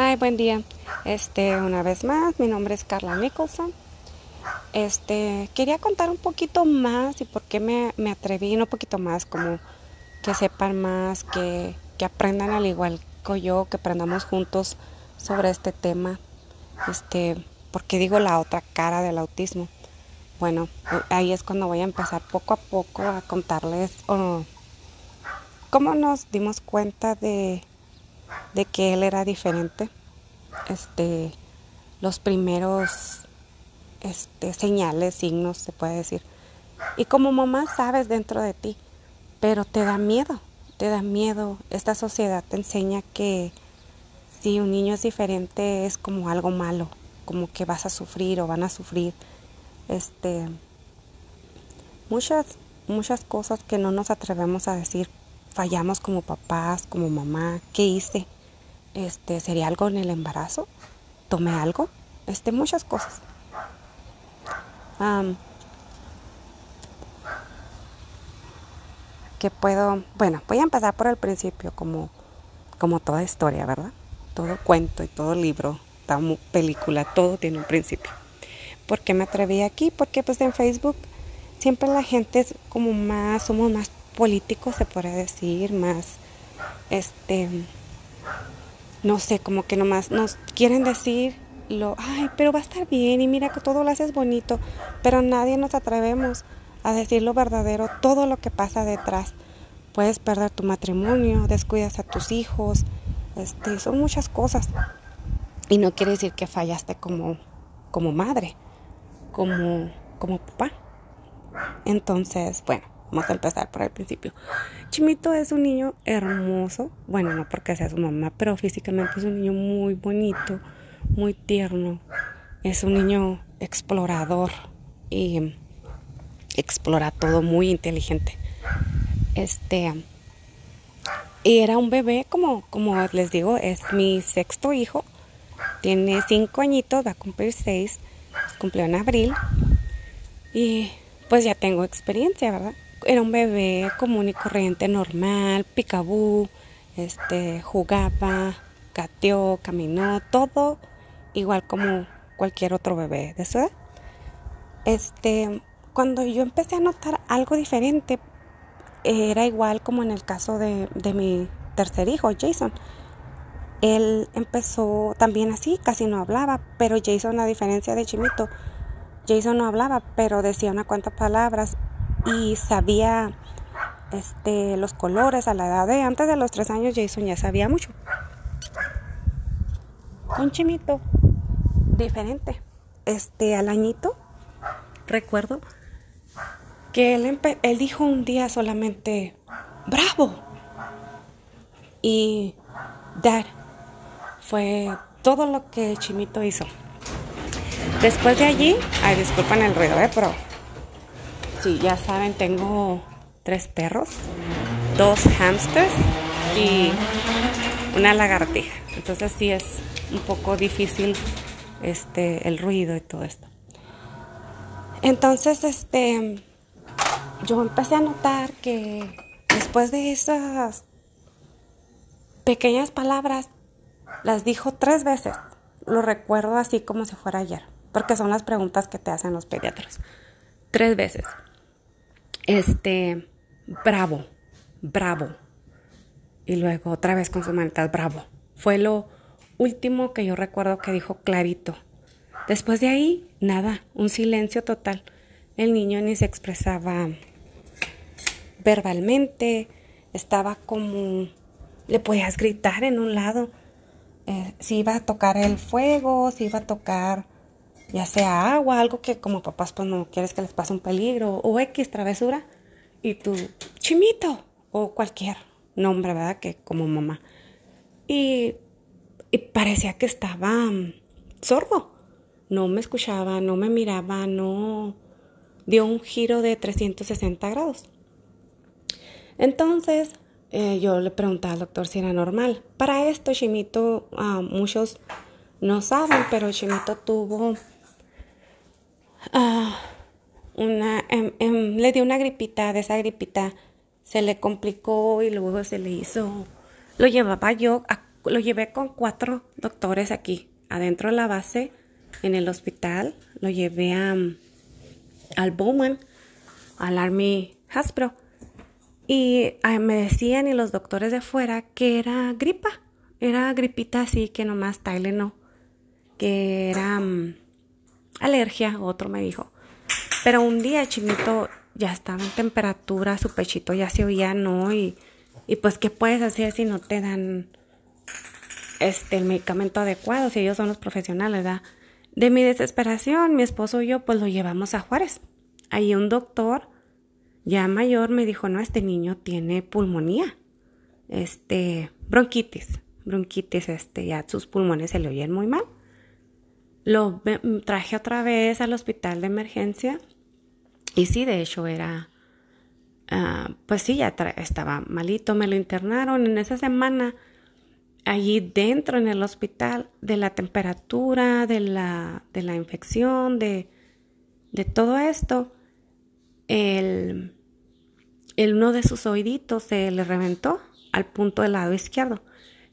Ay, buen día. Este, una vez más, mi nombre es Carla Nicholson. Este, quería contar un poquito más y por qué me, me atreví, un poquito más, como que sepan más, que, que aprendan al igual que yo, que aprendamos juntos sobre este tema. Este, porque digo la otra cara del autismo. Bueno, ahí es cuando voy a empezar poco a poco a contarles cómo nos dimos cuenta de de que él era diferente. Este, los primeros este, señales, signos, se puede decir. Y como mamá sabes dentro de ti, pero te da miedo, te da miedo. Esta sociedad te enseña que si un niño es diferente es como algo malo, como que vas a sufrir o van a sufrir. Este, muchas, muchas cosas que no nos atrevemos a decir fallamos como papás, como mamá, ¿qué hice? Este, ¿sería algo en el embarazo? ¿Tomé algo? Este, muchas cosas. que puedo, bueno, voy a empezar por el principio, como, como toda historia, ¿verdad? Todo cuento y todo libro, toda película, todo tiene un principio. ¿Por qué me atreví aquí? Porque pues en Facebook siempre la gente es como más, somos más políticos, se podría decir, más, este, no sé, como que nomás nos quieren decir lo, ay, pero va a estar bien y mira que todo lo haces bonito, pero nadie nos atrevemos a decir lo verdadero, todo lo que pasa detrás. Puedes perder tu matrimonio, descuidas a tus hijos, este, son muchas cosas. Y no quiere decir que fallaste como, como madre, como, como papá. Entonces, bueno, Vamos a empezar por el principio. Chimito es un niño hermoso, bueno, no porque sea su mamá, pero físicamente es un niño muy bonito, muy tierno. Es un niño explorador y explora todo, muy inteligente. Este era un bebé, como, como les digo, es mi sexto hijo. Tiene cinco añitos, va a cumplir seis, cumplió en abril. Y pues ya tengo experiencia, ¿verdad? Era un bebé común y corriente, normal, picabú, este, jugaba, gateó, caminó, todo igual como cualquier otro bebé de su edad. Este, cuando yo empecé a notar algo diferente, era igual como en el caso de, de mi tercer hijo, Jason. Él empezó también así, casi no hablaba, pero Jason, a diferencia de Chimito, Jason no hablaba, pero decía una cuantas palabras y sabía este, los colores a la edad de antes de los tres años Jason ya sabía mucho. Un chimito diferente. Este, al añito, recuerdo que él, él dijo un día solamente, bravo. Y Dad fue todo lo que Chimito hizo. Después de allí, ay, disculpan el ruido, ¿eh? pero Sí, ya saben, tengo tres perros, dos hamsters y una lagartija. Entonces sí es un poco difícil este el ruido y todo esto. Entonces, este yo empecé a notar que después de esas pequeñas palabras las dijo tres veces. Lo recuerdo así como si fuera ayer, porque son las preguntas que te hacen los pediatras. Tres veces este, bravo, bravo. Y luego otra vez con su manita, bravo. Fue lo último que yo recuerdo que dijo clarito. Después de ahí, nada, un silencio total. El niño ni se expresaba verbalmente, estaba como, le podías gritar en un lado, eh, si iba a tocar el fuego, si iba a tocar ya sea agua, algo que como papás pues no quieres que les pase un peligro, o X travesura, y tu chimito, o cualquier nombre, ¿verdad? Que como mamá. Y, y parecía que estaba mm, sordo. No me escuchaba, no me miraba, no dio un giro de 360 grados. Entonces, eh, yo le preguntaba al doctor si era normal. Para esto, Chimito, ah, muchos no saben, pero Chimito tuvo Ah, una, em, em, le dio una gripita, de esa gripita se le complicó y luego se le hizo, lo llevaba yo lo llevé con cuatro doctores aquí, adentro de la base, en el hospital. Lo llevé a, al Bowman, al Army Hospital. Y ah, me decían y los doctores de fuera que era gripa. Era gripita así que nomás no. Que era mm, alergia, otro me dijo. Pero un día el chinito ya estaba en temperatura, su pechito ya se oía, ¿no? Y, y pues, ¿qué puedes hacer si no te dan este, el medicamento adecuado? Si ellos son los profesionales, ¿verdad? De mi desesperación, mi esposo y yo, pues lo llevamos a Juárez. Ahí un doctor ya mayor me dijo, no, este niño tiene pulmonía, este, bronquitis, bronquitis, este, ya sus pulmones se le oyen muy mal. Lo traje otra vez al hospital de emergencia y sí, de hecho era, ah, pues sí, ya estaba malito, me lo internaron en esa semana allí dentro en el hospital de la temperatura, de la, de la infección, de, de todo esto. El, el uno de sus oíditos se le reventó al punto del lado izquierdo,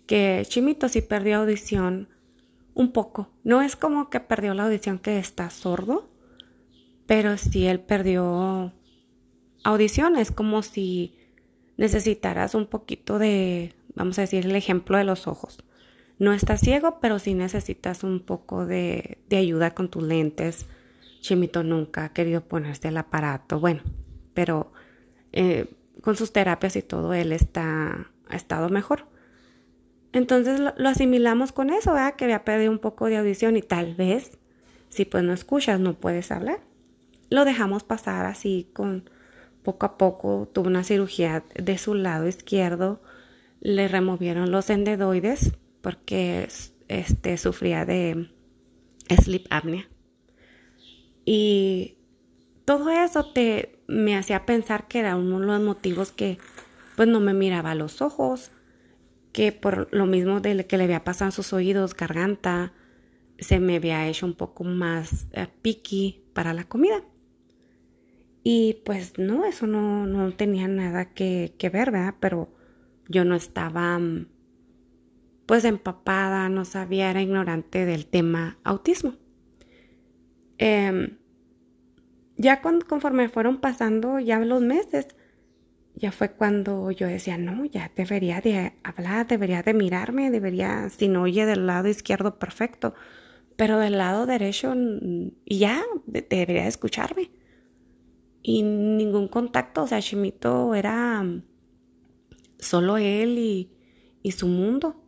que Chimito sí perdió audición un poco. No es como que perdió la audición que está sordo, pero sí él perdió audición. Es como si necesitaras un poquito de, vamos a decir, el ejemplo de los ojos. No estás ciego, pero sí necesitas un poco de, de ayuda con tus lentes. Chimito nunca ha querido ponerse el aparato. Bueno, pero eh, con sus terapias y todo, él está, ha estado mejor. Entonces lo, asimilamos con eso, ¿verdad? Que había perdido un poco de audición y tal vez, si pues no escuchas, no puedes hablar. Lo dejamos pasar así con poco a poco. Tuvo una cirugía de su lado izquierdo. Le removieron los endedoides porque este, sufría de sleep apnea. Y todo eso te, me hacía pensar que era uno de los motivos que pues no me miraba a los ojos, que por lo mismo de que le había pasado en sus oídos, garganta, se me había hecho un poco más uh, picky para la comida. Y pues no, eso no, no tenía nada que, que, ver, ¿verdad? Pero yo no estaba mm, pues empapada, no sabía, era ignorante del tema autismo. Eh, ya conforme fueron pasando ya los meses, ya fue cuando yo decía, no, ya debería de hablar, debería de mirarme, debería, si no oye del lado izquierdo, perfecto, pero del lado derecho ya debería de escucharme. Y ningún contacto, o sea, Chimito era mm, solo él y, y su mundo.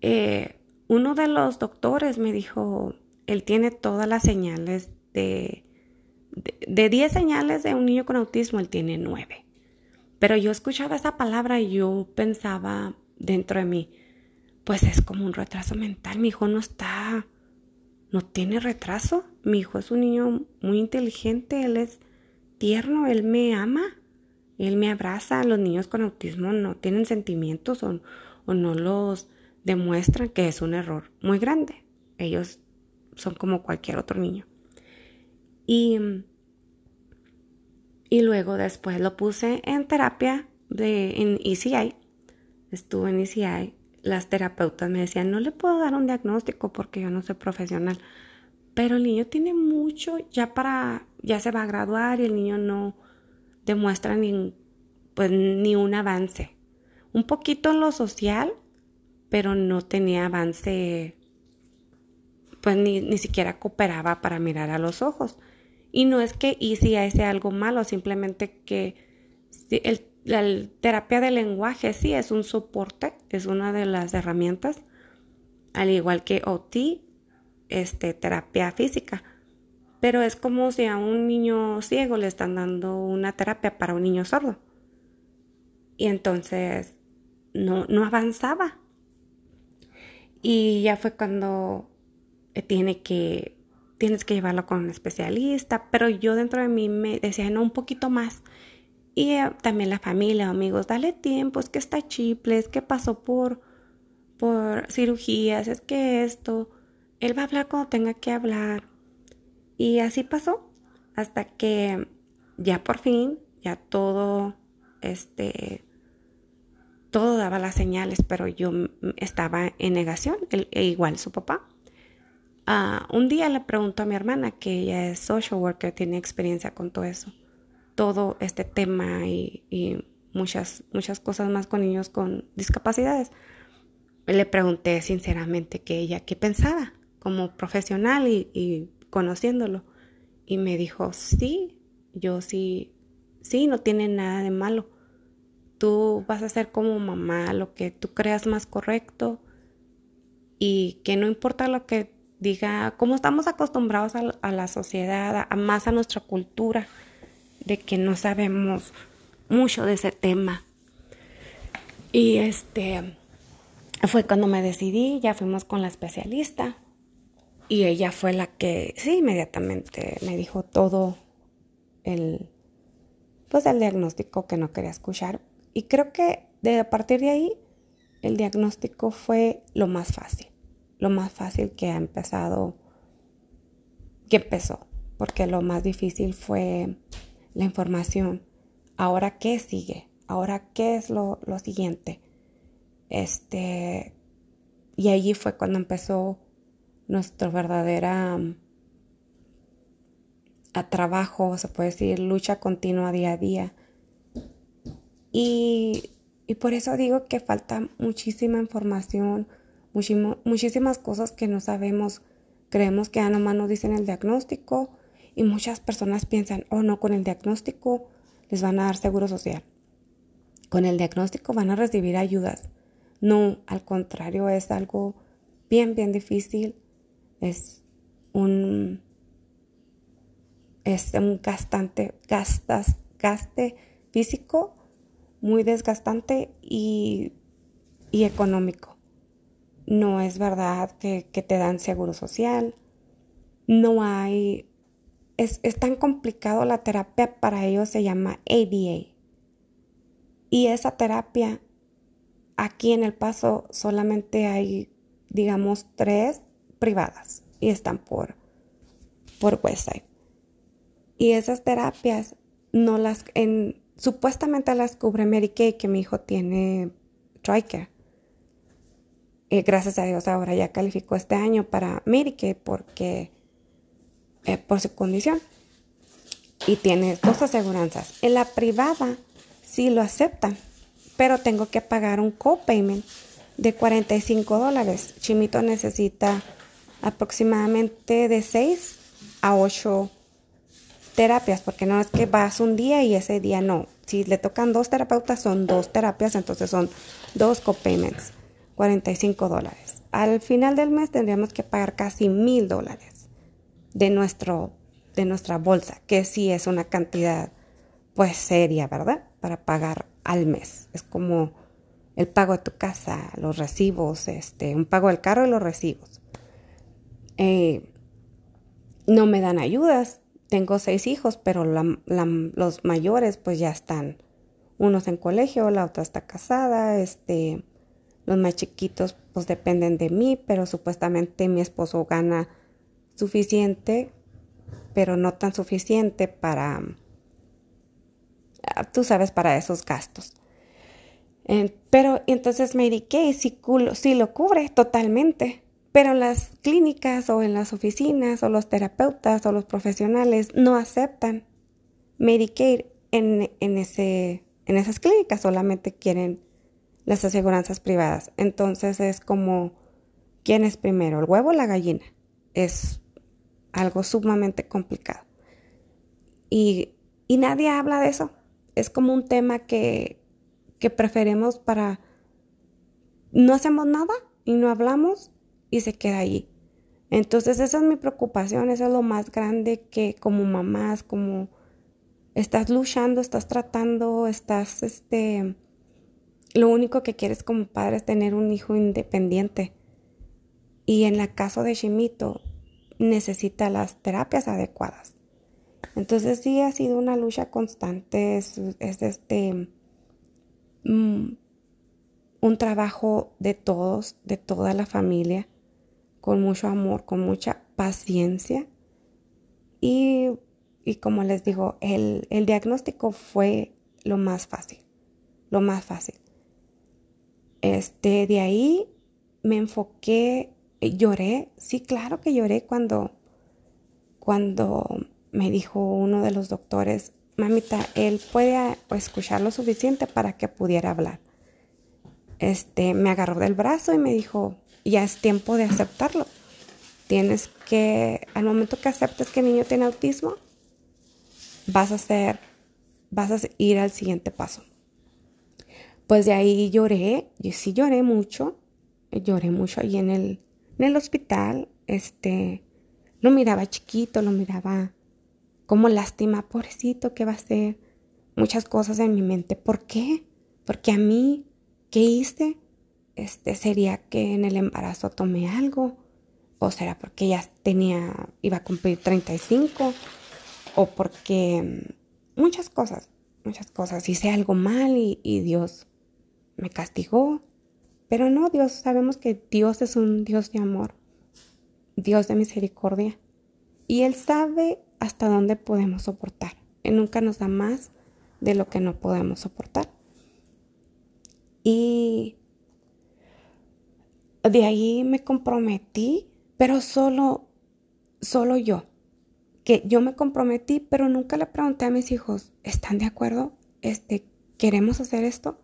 Eh, uno de los doctores me dijo, él tiene todas las señales de de 10 señales de un niño con autismo, él tiene 9. Pero yo escuchaba esa palabra y yo pensaba dentro de mí, pues es como un retraso mental, mi hijo no está, no tiene retraso, mi hijo es un niño muy inteligente, él es tierno, él me ama, él me abraza, los niños con autismo no tienen sentimientos o, o no los demuestran, que es un error muy grande, ellos son como cualquier otro niño. Y, y luego después lo puse en terapia de, en ECI. Estuve en ECI. Las terapeutas me decían, no le puedo dar un diagnóstico porque yo no soy profesional. Pero el niño tiene mucho ya para, ya se va a graduar y el niño no demuestra ni, pues, ni un avance. Un poquito en lo social, pero no tenía avance, pues ni, ni siquiera cooperaba para mirar a los ojos. Y no es que Easy sea algo malo, simplemente que el, la terapia de lenguaje sí es un soporte, es una de las herramientas, al igual que OT, este, terapia física. Pero es como si a un niño ciego le están dando una terapia para un niño sordo. Y entonces no, no avanzaba. Y ya fue cuando tiene que tienes que llevarlo con un especialista, pero yo dentro de mí me decía, no, un poquito más. Y eh, también la familia, amigos, dale tiempo, es que está chiple, es que pasó por, por cirugías, es que esto, él va a hablar cuando tenga que hablar. Y así pasó, hasta que ya por fin, ya todo, este, todo daba las señales, pero yo estaba en negación, e igual su papá. Ah, un día le preguntó a mi hermana, que ella es social worker, tiene experiencia con todo eso, todo este tema y, muchas, muchas cosas más con niños con discapacidades. Le pregunté sinceramente que ella qué pensaba como profesional y, y conociéndolo. Y me dijo, sí, yo sí, sí, no tiene nada de malo. Tú vas a hacer como mamá lo que tú creas más correcto y que no importa lo que diga, como estamos acostumbrados a, la sociedad, a, más a nuestra cultura, de que no sabemos mucho de ese tema. Y este fue cuando me decidí, ya fuimos con la especialista y ella fue la que, sí, inmediatamente me dijo todo el, pues el diagnóstico que no quería escuchar. Y creo que de a partir de ahí, el diagnóstico fue lo más fácil, lo más fácil que ha empezado, que empezó, porque lo más difícil fue la información. Ahora, ¿qué sigue? Ahora, ¿qué es lo, lo siguiente? Este, y allí fue cuando empezó nuestra verdadera a trabajo, se puede decir, lucha continua día a día. Y, por eso digo que falta muchísima información, muchísimas cosas que no sabemos. Creemos que a nomás nos dicen el diagnóstico y muchas personas piensan, oh no, con el diagnóstico les van a dar seguro social. Con el diagnóstico van a recibir ayudas. No, al contrario, es algo bien, bien difícil. Es un es un gastante, gaste físico muy desgastante y, económico. No es verdad que, te dan seguro social. No hay... Es, es tan complicado la terapia, para ellos se llama ADA. Y esa terapia, aquí en El Paso solamente hay, digamos, tres privadas y están por, por website. Y esas terapias no las, en, supuestamente las cubre Mary Kay, que mi hijo tiene TRICARE. Y gracias a Dios ahora ya calificó este año para Kay porque eh, por su condición. Y tiene dos aseguranzas. En la privada sí lo aceptan, pero tengo que pagar un copayment de 45 dólares. Chimito necesita aproximadamente de 6 a 8 terapias, porque no es que vas un día y ese día no. Si le tocan dos terapeutas, son dos terapias, entonces son dos copayments, 45 dólares. Al final del mes tendríamos que pagar casi mil dólares de, nuestro, de nuestra bolsa, que sí es una cantidad pues seria, ¿verdad? Para pagar al mes. Es como el pago de tu casa, los recibos, este, un pago del carro y los recibos. Eh, no me dan ayudas, tengo seis hijos, pero los mayores pues ya están, unos en colegio, la otra está casada, este, los más chiquitos pues dependen de mí, pero supuestamente mi esposo gana suficiente, pero no tan suficiente para, ah, tú sabes, para esos gastos. pero entonces Kay sí, sí lo cubre totalmente. Pero en las clínicas o en las oficinas o los terapeutas o los profesionales no aceptan Medicaid en, en, ese, en esas clínicas, solamente quieren las aseguranzas privadas. Entonces es como, ¿quién es primero, el huevo o la gallina? Es algo sumamente complicado. Y, y nadie habla de eso. Es como un tema que, que preferimos para... No hacemos nada y no hablamos y se queda allí. Entonces esa es mi preocupación, eso es lo más grande que como mamás, como estás luchando, estás tratando, estás, este, lo único que quieres como padre es tener un hijo independiente. Y en el caso de Shimito, necesita las terapias adecuadas. Entonces sí ha sido una lucha constante, es, este, mm, un trabajo de todos, de toda la familia con mucho amor, con mucha paciencia. Y, como les digo, el, diagnóstico fue lo más fácil, lo más fácil. Este, de ahí me enfoqué, lloré, sí, claro que lloré cuando, cuando me dijo uno de los doctores, mamita, él puede escuchar lo suficiente para que pudiera hablar. Este, me agarró del brazo y me dijo, ya es tiempo de aceptarlo. Tienes que, al momento que aceptes que el niño tiene autismo, vas a hacer, vas a ir al siguiente paso. Pues de ahí lloré, y sí lloré mucho, lloré mucho ahí en el, en el hospital, este, lo miraba chiquito, lo miraba como lástima, pobrecito, ¿qué va a ser? Muchas cosas en mi mente. ¿Por qué? Porque a mí, ¿qué hice? Este, sería que en el embarazo tomé algo, o será porque ya tenía, iba a cumplir 35, o porque mm, muchas cosas, muchas cosas. Hice algo mal y, y Dios me castigó. Pero no, Dios, sabemos que Dios es un Dios de amor, Dios de misericordia. Y Él sabe hasta dónde podemos soportar. Él nunca nos da más de lo que no podemos soportar. Y de ahí me comprometí, pero solo, solo yo. Que yo me comprometí, pero nunca le pregunté a mis hijos, ¿están de acuerdo? Este, ¿queremos hacer esto?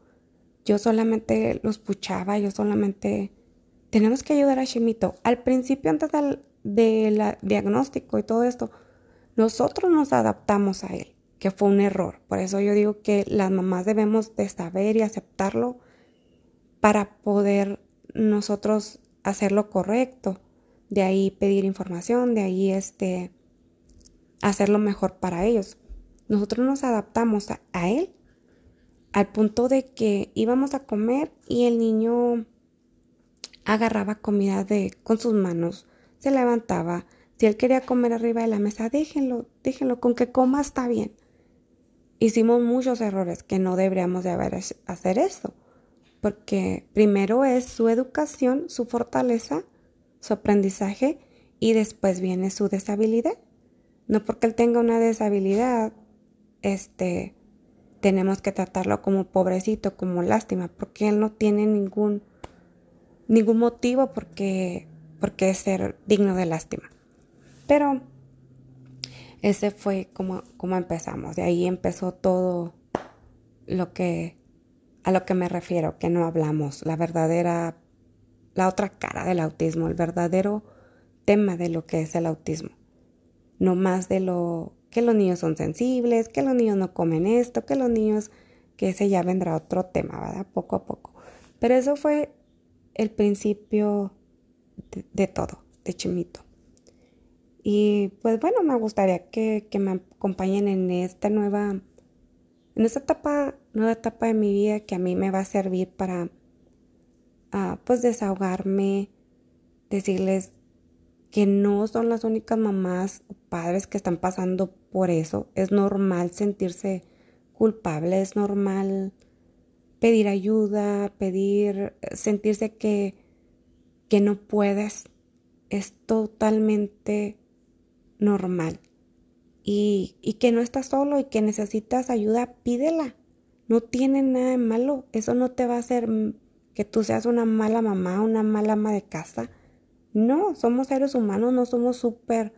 Yo solamente los puchaba, yo solamente tenemos que ayudar a Shemito. Al principio, antes del, del diagnóstico y todo esto, nosotros nos adaptamos a él, que fue un error. Por eso yo digo que las mamás debemos de saber y aceptarlo para poder nosotros hacer lo correcto. De ahí pedir información, de ahí este hacerlo mejor para ellos. Nosotros nos adaptamos a él al punto de que íbamos a comer y el niño agarraba comida de con sus manos, se levantaba, si él quería comer arriba de la mesa, déjenlo, déjenlo, con que coma está bien. Hicimos muchos errores que no deberíamos de haber hacer eso, porque primero es su educación, su fortaleza, su aprendizaje y después viene su deshabilidad. No porque él tenga una deshabilidad, este, tenemos que tratarlo como pobrecito, como lástima, porque él no tiene ningún ningún motivo por qué, por qué ser digno de lástima. Pero ese fue como, como empezamos. De ahí empezó todo lo que a lo que me refiero, que no hablamos, la verdadera, la otra cara del autismo, el verdadero tema de lo que es el autismo. No más de lo que los niños son sensibles, que los niños no comen esto, que los niños, que ese ya vendrá otro tema, ¿verdad? Poco a poco. Pero eso fue el principio de, todo, de Chimito. Y pues bueno, me gustaría que, me acompañen en esta nueva, en esta etapa, nueva etapa de mi vida que a mí me va a servir para ah, pues desahogarme, decirles que no son las únicas mamás o padres que están pasando por eso. Es normal sentirse culpable, es normal pedir ayuda, pedir, sentirse que, que no puedes. Es totalmente normal. Y, y que no estás solo y que necesitas ayuda, pídela. No tiene nada de malo. Eso no te va a hacer que tú seas una mala mamá, una mala ama de casa. No, somos seres humanos, no somos super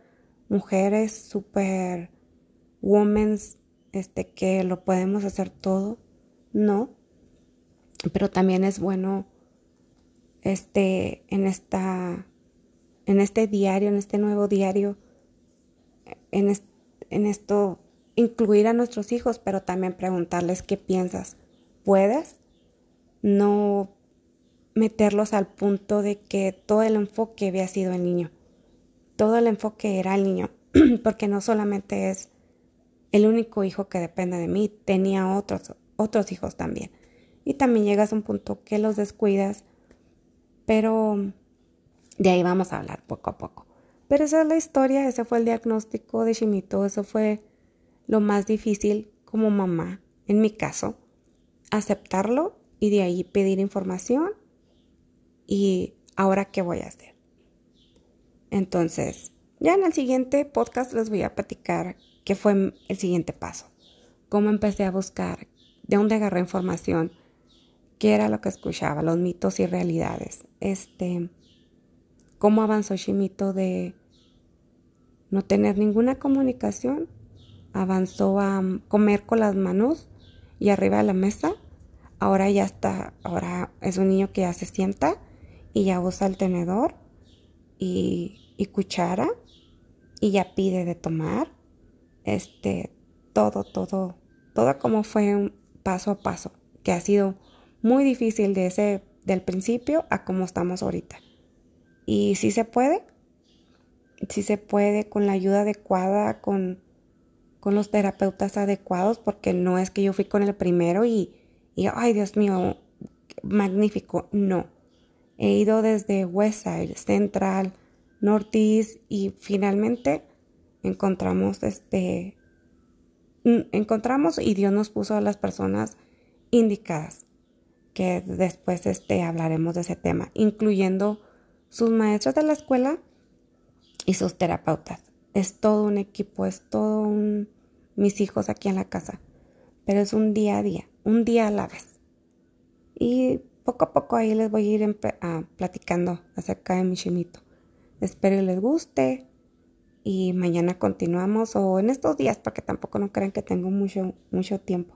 mujeres, super women, este, que lo podemos hacer todo. No. Pero también es bueno, este, en esta, en este diario, en este nuevo diario, en, esto incluir a nuestros hijos, pero también preguntarles qué piensas. ¿Puedes? No meterlos al punto de que todo el enfoque había sido el niño. Todo el enfoque era el niño, porque no solamente es el único hijo que depende de mí, tenía otros, otros hijos también. Y también llegas a un punto que los descuidas, pero de ahí vamos a hablar poco a poco. Pero esa es la historia, ese fue el diagnóstico de Shimito, eso fue lo más difícil como mamá, en mi caso, aceptarlo y de ahí pedir información y ahora qué voy a hacer. Entonces, ya en el siguiente podcast les voy a platicar qué fue el siguiente paso, cómo empecé a buscar, de dónde agarré información, qué era lo que escuchaba, los mitos y realidades. Este, cómo avanzó Shimito de no tener ninguna comunicación, avanzó a comer con las manos y arriba de la mesa. Ahora ya está, ahora es un niño que ya se sienta y ya usa el tenedor y, y cuchara y ya pide de tomar. Este, todo, todo, todo como fue un paso a paso, que ha sido muy difícil de ese, del principio a como estamos ahorita. Y si se puede, si se puede con la ayuda adecuada, con, con los terapeutas adecuados, porque no es que yo fui con el primero y, y ay Dios mío, magnífico, no. He ido desde Westside, Central, Northeast y finalmente encontramos este encontramos y Dios nos puso a las personas indicadas que después este hablaremos de ese tema, incluyendo sus maestros de la escuela y sus terapeutas. Es todo un equipo, es todo un mis hijos aquí en la casa, pero es un día a día, un día a la vez. Y poco a poco ahí les voy a ir ah, platicando acerca de mi chimito. Espero les guste y mañana continuamos o en estos días porque tampoco no crean que tengo mucho mucho tiempo.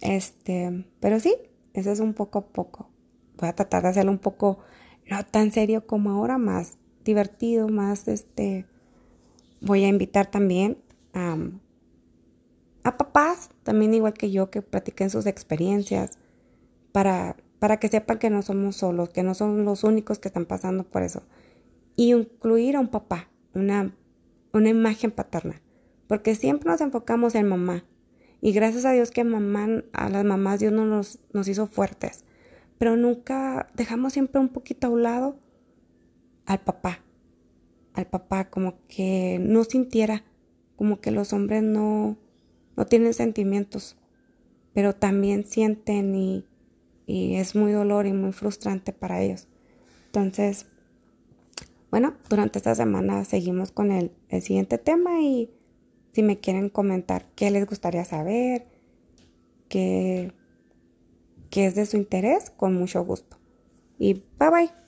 Este, pero sí, eso es un poco a poco. Voy a tratar de hacerlo un poco no tan serio como ahora, más divertido, más este voy a invitar también a, a papás, también igual que yo, que platiquen sus experiencias para, para que sepan que no somos solos, que no son los únicos que están pasando por eso. Y incluir a un papá, una, una imagen paterna, porque siempre nos enfocamos en mamá. Y gracias a Dios que mamá, a las mamás Dios nos, nos hizo fuertes, pero nunca dejamos siempre un poquito a un lado al papá, al papá como que no sintiera, como que los hombres no, no tienen sentimientos, pero también sienten y, y es muy dolor y muy frustrante para ellos. Entonces, bueno, durante esta semana seguimos con el, el siguiente tema y si me quieren comentar qué les gustaría saber, qué, qué es de su interés, con mucho gusto. Y bye bye.